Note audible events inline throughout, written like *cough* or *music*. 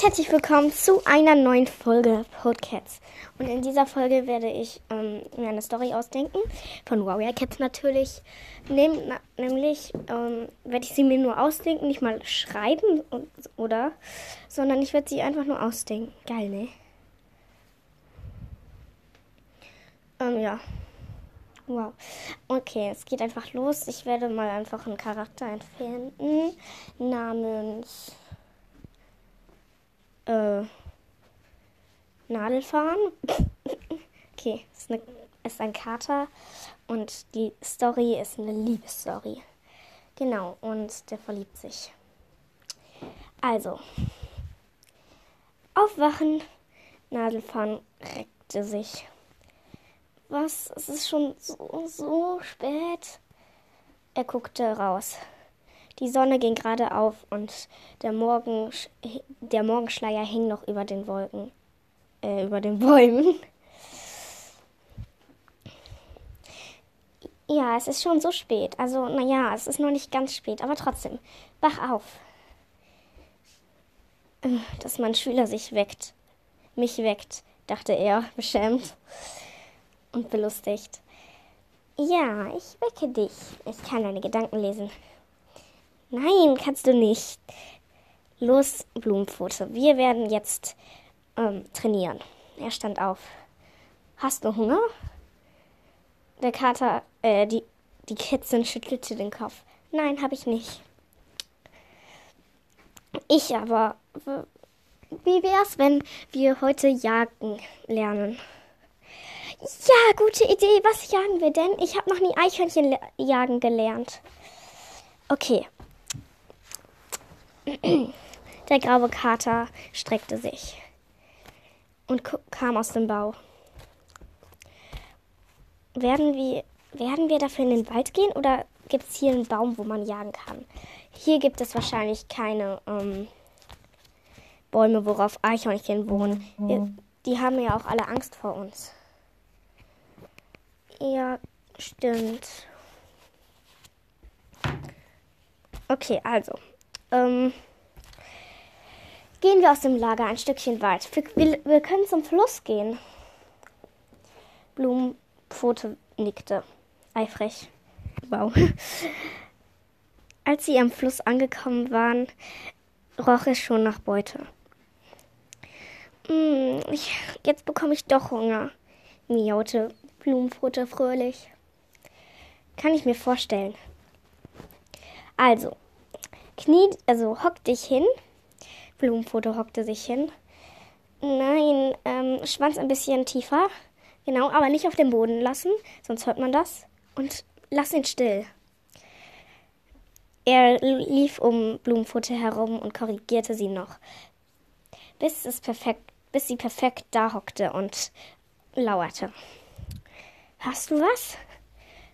und herzlich willkommen zu einer neuen Folge Podcats. Und in dieser Folge werde ich ähm, mir eine Story ausdenken, von Warrior Cats natürlich. Nehm, na, nämlich ähm, werde ich sie mir nur ausdenken, nicht mal schreiben und, oder, sondern ich werde sie einfach nur ausdenken. Geil, ne? Ähm, ja. Wow. Okay, es geht einfach los. Ich werde mal einfach einen Charakter entfernen namens äh, Nadelfahren. *laughs* okay, es ist, eine, ist ein Kater und die Story ist eine Liebesstory. Genau, und der verliebt sich. Also, aufwachen, Nadelfahren reckte sich. Was? Es ist schon so, so spät. Er guckte raus. Die Sonne ging gerade auf und der, Morgen, der Morgenschleier hing noch über den Wolken, äh, über den Bäumen. Ja, es ist schon so spät. Also, naja, es ist noch nicht ganz spät, aber trotzdem, wach auf. Äh, dass mein Schüler sich weckt. Mich weckt, dachte er, beschämt und belustigt. Ja, ich wecke dich. Ich kann deine Gedanken lesen. Nein, kannst du nicht. Los, Blumenpfote. Wir werden jetzt ähm, trainieren. Er stand auf. Hast du Hunger? Der Kater, äh, die, die Kätzin schüttelte den Kopf. Nein, habe ich nicht. Ich aber. Wie wär's, wenn wir heute jagen lernen? Ja, gute Idee. Was jagen wir denn? Ich habe noch nie Eichhörnchen jagen gelernt. Okay, der graue Kater streckte sich und kam aus dem Bau. Werden wir, werden wir dafür in den Wald gehen oder gibt es hier einen Baum, wo man jagen kann? Hier gibt es wahrscheinlich keine ähm, Bäume, worauf Eichhörnchen wohnen. Wir, die haben ja auch alle Angst vor uns. Ja, stimmt. Okay, also. Ähm, gehen wir aus dem Lager ein Stückchen weit. Wir, wir, können zum Fluss gehen. Blumenpfote nickte. Eifrig. Wow. *laughs* Als sie am Fluss angekommen waren, roch es schon nach Beute. Hm, ich, jetzt bekomme ich doch Hunger, miaute Blumenpfote fröhlich. Kann ich mir vorstellen. Also, Knie, also hock dich hin. Blumenfoto hockte sich hin. Nein, ähm, Schwanz ein bisschen tiefer. Genau, aber nicht auf dem Boden lassen, sonst hört man das. Und lass ihn still. Er lief um Blumenfutter herum und korrigierte sie noch, bis, es perfekt, bis sie perfekt da hockte und lauerte. Hast du was?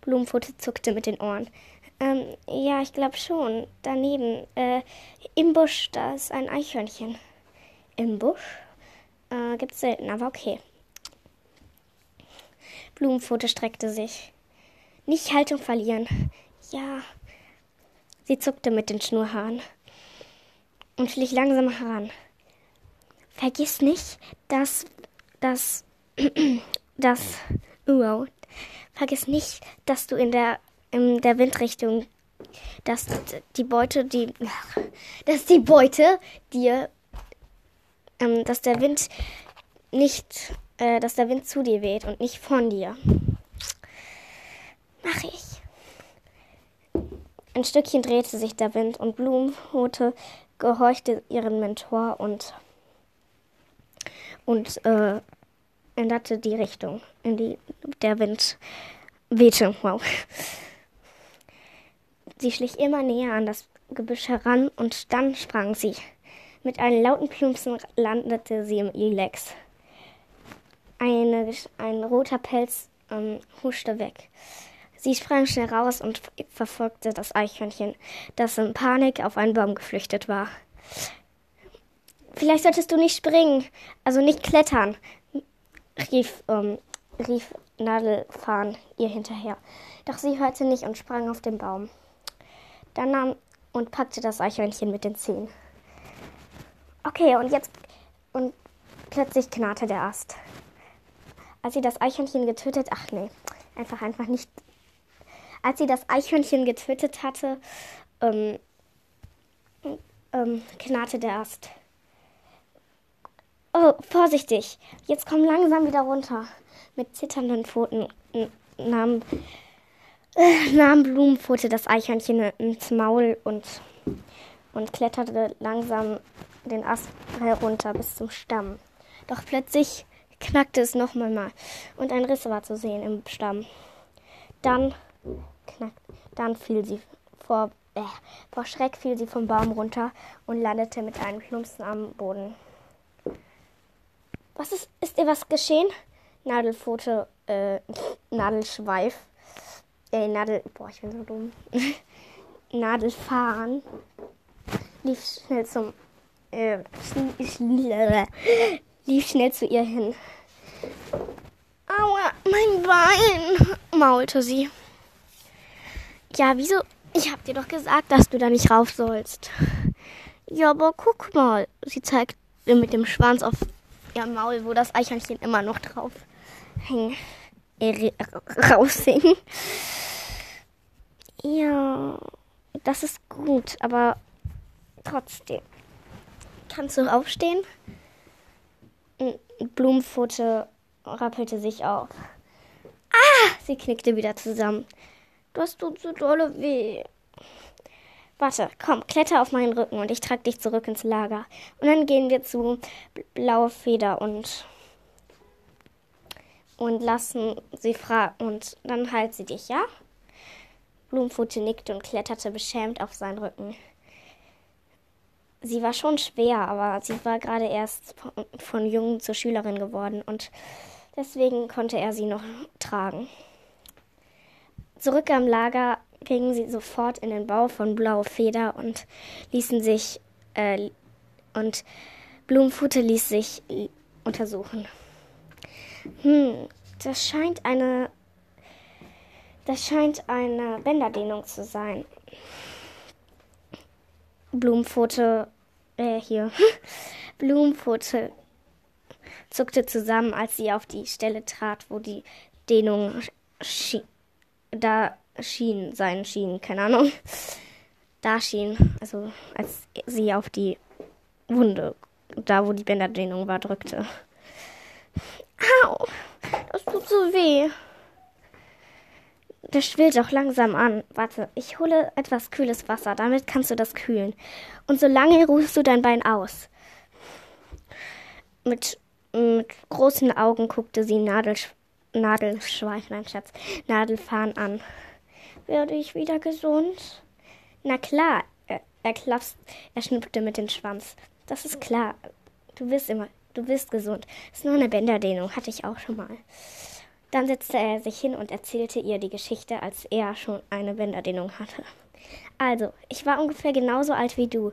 Blumenfutter zuckte mit den Ohren. Ähm, ja, ich glaube schon. Daneben, äh, im Busch, da ist ein Eichhörnchen. Im Busch? Äh, gibt's selten, aber okay. Blumenpfote streckte sich. Nicht Haltung verlieren. Ja. Sie zuckte mit den Schnurhaaren und schlich langsam heran. Vergiss nicht, dass, dass, *clears throat* dass, wow, vergiss nicht, dass du in der in der Windrichtung, dass die Beute, die, *laughs* dass die Beute dir, ähm, dass der Wind nicht, äh, dass der Wind zu dir weht und nicht von dir. Mach ich. Ein Stückchen drehte sich der Wind und Blumenhote gehorchte ihren Mentor und und äh, änderte die Richtung, in die der Wind wehte. Wow. Sie schlich immer näher an das Gebüsch heran und dann sprang sie. Mit einem lauten Plumpsen landete sie im Ilex. Eine, ein roter Pelz ähm, huschte weg. Sie sprang schnell raus und verfolgte das Eichhörnchen, das in Panik auf einen Baum geflüchtet war. Vielleicht solltest du nicht springen, also nicht klettern, rief, ähm, rief Nadelfahren ihr hinterher. Doch sie hörte nicht und sprang auf den Baum. Dann nahm und packte das Eichhörnchen mit den Zehen. Okay, und jetzt. Und plötzlich knarrte der Ast. Als sie das Eichhörnchen getötet. Ach nee, einfach, einfach nicht. Als sie das Eichhörnchen getötet hatte, ähm, ähm, knarrte der Ast. Oh, vorsichtig. Jetzt komm langsam wieder runter. Mit zitternden Pfoten nahm, äh, nahm Blumenpfote das Eichhörnchen ins Maul und, und kletterte langsam den Ast herunter bis zum Stamm. Doch plötzlich knackte es nochmal mal und ein Riss war zu sehen im Stamm. Dann, knack, dann fiel sie vor, äh, vor Schreck fiel sie vom Baum runter und landete mit einem Plumpsen am Boden. Was ist, ist ihr was geschehen? Nadelpfote, äh, Nadelschweif, äh, Nadel, boah, ich bin so dumm. *laughs* Nadelfahren lief schnell zum, äh, *laughs* lief schnell zu ihr hin. Aua, mein Bein, maulte sie. Ja, wieso? Ich hab dir doch gesagt, dass du da nicht rauf sollst. Ja, aber guck mal. Sie zeigt mit dem Schwanz auf ihr Maul, wo das Eichhörnchen immer noch drauf hängen, äh, raushing. Ja, das ist gut, aber trotzdem. Kannst du aufstehen? Blumenpfote rappelte sich auf. Ah! Sie knickte wieder zusammen. Das tut so dolle weh. Warte, komm, kletter auf meinen Rücken und ich trage dich zurück ins Lager. Und dann gehen wir zu Blaue Feder und und lassen sie fragen und dann heilt sie dich, ja? Blumenpfote nickte und kletterte beschämt auf seinen Rücken. Sie war schon schwer, aber sie war gerade erst von Jungen zur Schülerin geworden und deswegen konnte er sie noch tragen. Zurück am Lager gingen sie sofort in den Bau von Blaue Feder und ließen sich äh, und Blumenfute ließ sich untersuchen. Hm, das scheint eine das scheint eine Bänderdehnung zu sein. Blumenpfote, äh, hier. *laughs* Blumenpfote zuckte zusammen, als sie auf die Stelle trat, wo die Dehnung schien, da schien, sein schien, keine Ahnung. Da schien, also als sie auf die Wunde, da wo die Bänderdehnung war, drückte. Au, das tut so weh. Das schwillt auch langsam an. Warte, ich hole etwas kühles Wasser, damit kannst du das kühlen. Und solange ruhst du dein Bein aus. Mit, mit großen Augen guckte sie Nadelsch Nadelschweif, nein Schatz, Nadelfahren an. Werde ich wieder gesund? Na klar, er, er er schnippte mit dem Schwanz. Das ist klar. Du wirst immer, du bist gesund. Ist nur eine Bänderdehnung, hatte ich auch schon mal. Dann setzte er sich hin und erzählte ihr die Geschichte, als er schon eine Bänderdehnung hatte. Also, ich war ungefähr genauso alt wie du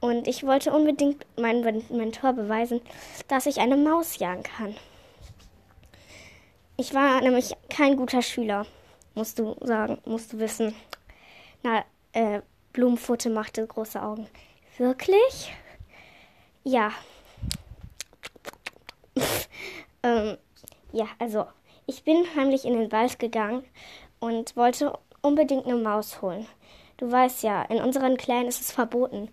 und ich wollte unbedingt meinem Mentor beweisen, dass ich eine Maus jagen kann. Ich war nämlich kein guter Schüler, musst du sagen, musst du wissen. Na, äh, Blumenpfote machte große Augen. Wirklich? Ja. Ähm, ja, also ich bin heimlich in den Wald gegangen und wollte unbedingt eine Maus holen. Du weißt ja, in unseren Clan ist es verboten,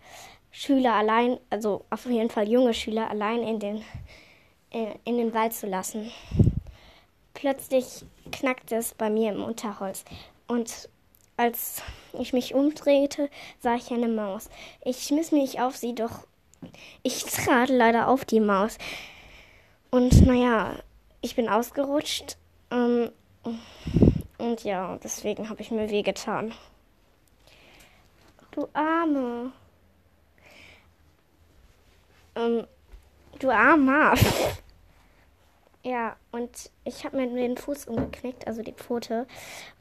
Schüler allein, also auf jeden Fall junge Schüler allein in den, in, in den Wald zu lassen. Plötzlich knackte es bei mir im Unterholz und als ich mich umdrehte, sah ich eine Maus. Ich schmiss mich auf sie, doch ich trat leider auf die Maus. Und naja, ich bin ausgerutscht. Ähm, und ja, deswegen habe ich mir wehgetan. Du Arme. Ähm, du Armer. ja, und ich habe mir den Fuß umgeknickt, also die Pfote.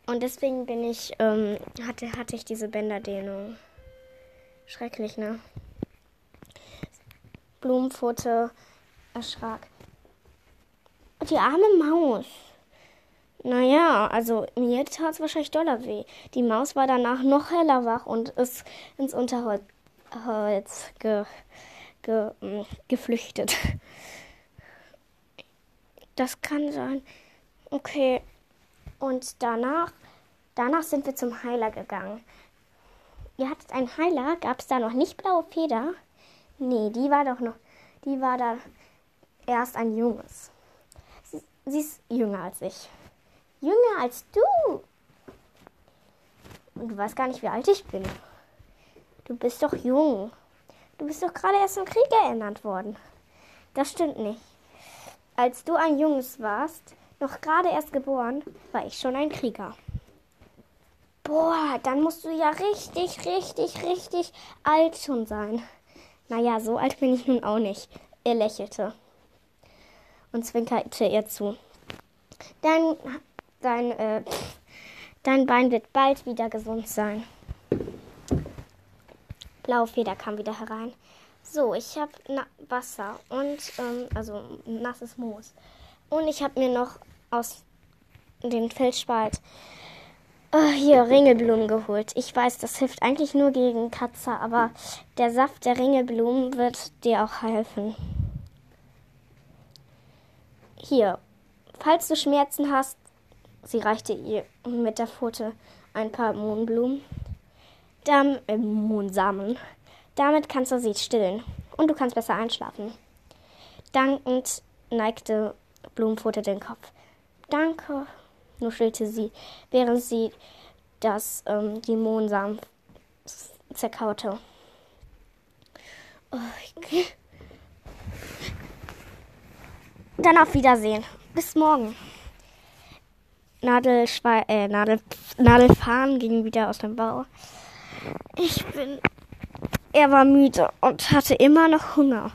Und deswegen bin ich, ähm, hatte, hatte ich diese Bänderdehnung. Schrecklich, ne? Blumenpfote erschrak. Die arme Maus. Naja, also mir tat es wahrscheinlich doller weh. Die Maus war danach noch heller wach und ist ins Unterholz ge, ge, ähm, geflüchtet. Das kann sein. Okay. Und danach, danach sind wir zum Heiler gegangen. Ihr hattet einen Heiler, gab es da noch nicht blaue Feder? Nee, die war doch noch, die war da erst ein Junges. Sie, ist jünger als ich. Jünger als du? Und du weißt gar nicht, wie alt ich bin. Du bist doch jung. Du bist doch gerade erst im Krieg erinnert worden. Das stimmt nicht. Als du ein Junges warst, noch gerade erst geboren, war ich schon ein Krieger. Boah, dann musst du ja richtig, richtig, richtig alt schon sein. Naja, so alt bin ich nun auch nicht. Er lächelte und zwinkerte ihr zu. Dein, dein, äh, dein Bein wird bald wieder gesund sein. Blaue Feder kam wieder herein. So, ich habe Wasser und ähm, also nasses Moos. Und ich habe mir noch aus dem Felsspalt äh, hier Ringelblumen geholt. Ich weiß, das hilft eigentlich nur gegen Katzer, aber der Saft der Ringelblumen wird dir auch helfen. Hier, falls du Schmerzen hast, sie reichte ihr mit der Pfote ein paar Mohnblumen. Dann, äh, Mohnsamen. Damit kannst du sie stillen und du kannst besser einschlafen. Dankend neigte Blumenpfote den Kopf. Danke, nuschelte sie, während sie das, ähm, die Mohnsamen zerkaute. Oh, okay. Dann auf Wiedersehen. Bis morgen. Nadelschwe äh, Nadel Nadelfahren ging wieder aus dem Bau. Ich bin. Er war müde und hatte immer noch Hunger.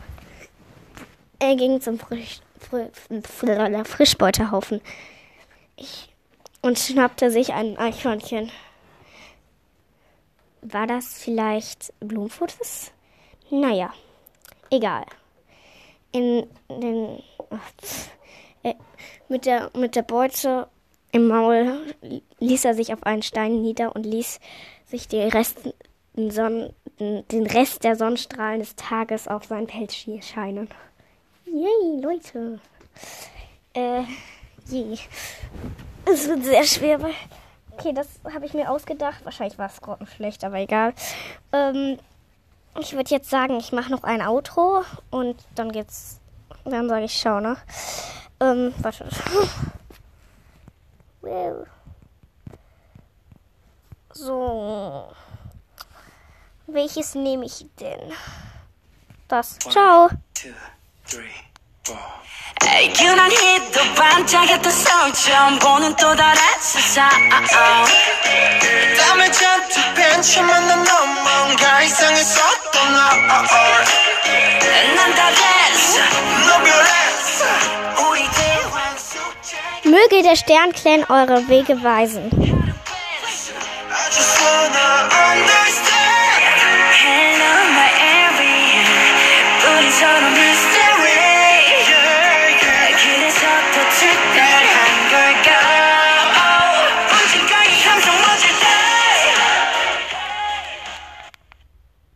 Er ging zum Frisch, Frisch, Frischbeuterhaufen ich, und schnappte sich ein Eichhörnchen. War das vielleicht Blumenfutters? Naja, egal. In den, äh, mit, der, mit der Beute im Maul ließ er sich auf einen Stein nieder und ließ sich die Rest, den, Sonn, den Rest der Sonnenstrahlen des Tages auf sein Pelz scheinen. Yay, Leute. Äh, je. Es wird sehr schwer, weil. Okay, das habe ich mir ausgedacht. Wahrscheinlich war es grottenschlecht, aber egal. Ähm, ich würde jetzt sagen, ich mache noch ein Outro und dann geht's. Dann sage ich schau, ne? Ähm, warte. *laughs* So. Welches nehme ich denn? Das. Ciao. Two, three, 유난히 또 반짝였던 서울처럼 보는 또 다른 세상 땀에 잔뜩 벤치만 난 뭔가 이상했었던 난다 됐어 너 변했어 우리 대화 Möge der Sternclan eure Wege weisen.